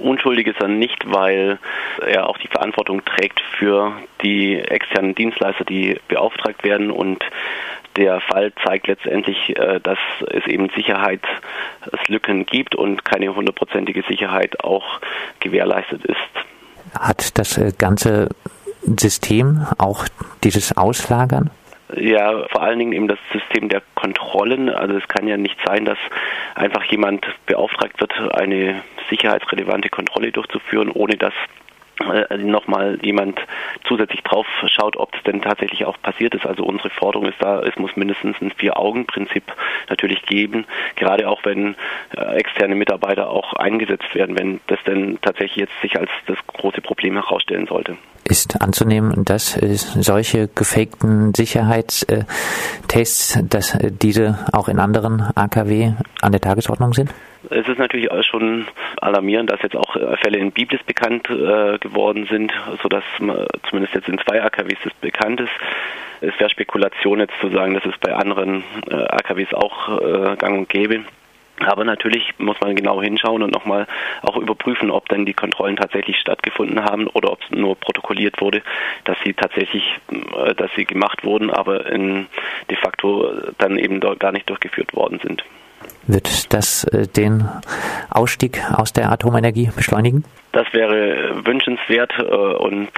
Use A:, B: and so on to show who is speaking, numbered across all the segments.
A: Unschuldig ist er nicht, weil er auch die Verantwortung trägt für die externen Dienstleister, die beauftragt werden und der Fall zeigt letztendlich, äh, dass es eben Sicherheitslücken gibt und keine hundertprozentige Sicherheit auch gewährleistet ist.
B: Hat das äh, ganze System auch dieses Auslagern?
A: Ja, vor allen Dingen eben das System der Kontrollen. Also es kann ja nicht sein, dass einfach jemand beauftragt wird, eine sicherheitsrelevante Kontrolle durchzuführen, ohne dass äh, nochmal jemand zusätzlich drauf schaut, ob es denn tatsächlich auch passiert ist. Also unsere Forderung ist da, es muss mindestens ein Vier-Augen-Prinzip natürlich geben, gerade auch wenn äh, externe Mitarbeiter auch eingesetzt werden, wenn das denn tatsächlich jetzt sich als das große Problem herausstellen sollte.
B: Ist anzunehmen, dass äh, solche gefakten Sicherheitstests, dass diese auch in anderen AKW an der Tagesordnung sind?
A: Es ist natürlich schon alarmierend, dass jetzt auch äh, Fälle in Biblis bekannt äh, geworden sind, sodass zumindest jetzt in zwei AKWs das bekannt ist. Es wäre Spekulation jetzt zu sagen, dass es bei anderen äh, AKWs auch äh, gang und gäbe. Aber natürlich muss man genau hinschauen und nochmal auch überprüfen, ob denn die Kontrollen tatsächlich stattgefunden haben oder ob es nur protokolliert wurde, dass sie tatsächlich, äh, dass sie gemacht wurden, aber in, de facto dann eben gar nicht durchgeführt worden sind.
B: Wird das äh, den Ausstieg aus der Atomenergie beschleunigen?
A: Das wäre wünschenswert äh, und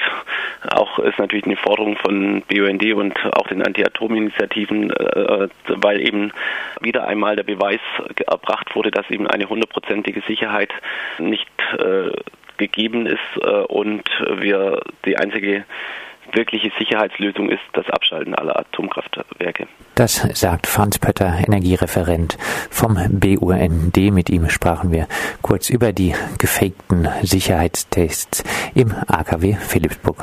A: auch ist natürlich eine Forderung von BUND und auch den Anti-Atom-Initiativen, äh, weil eben wieder einmal der Beweis erbracht wurde, dass eben eine hundertprozentige Sicherheit nicht gegeben ist und wir die einzige wirkliche Sicherheitslösung ist das Abschalten aller Atomkraftwerke.
B: Das sagt Franz Pötter, Energiereferent vom BUND. Mit ihm sprachen wir kurz über die gefakten Sicherheitstests im AKW Philipsburg.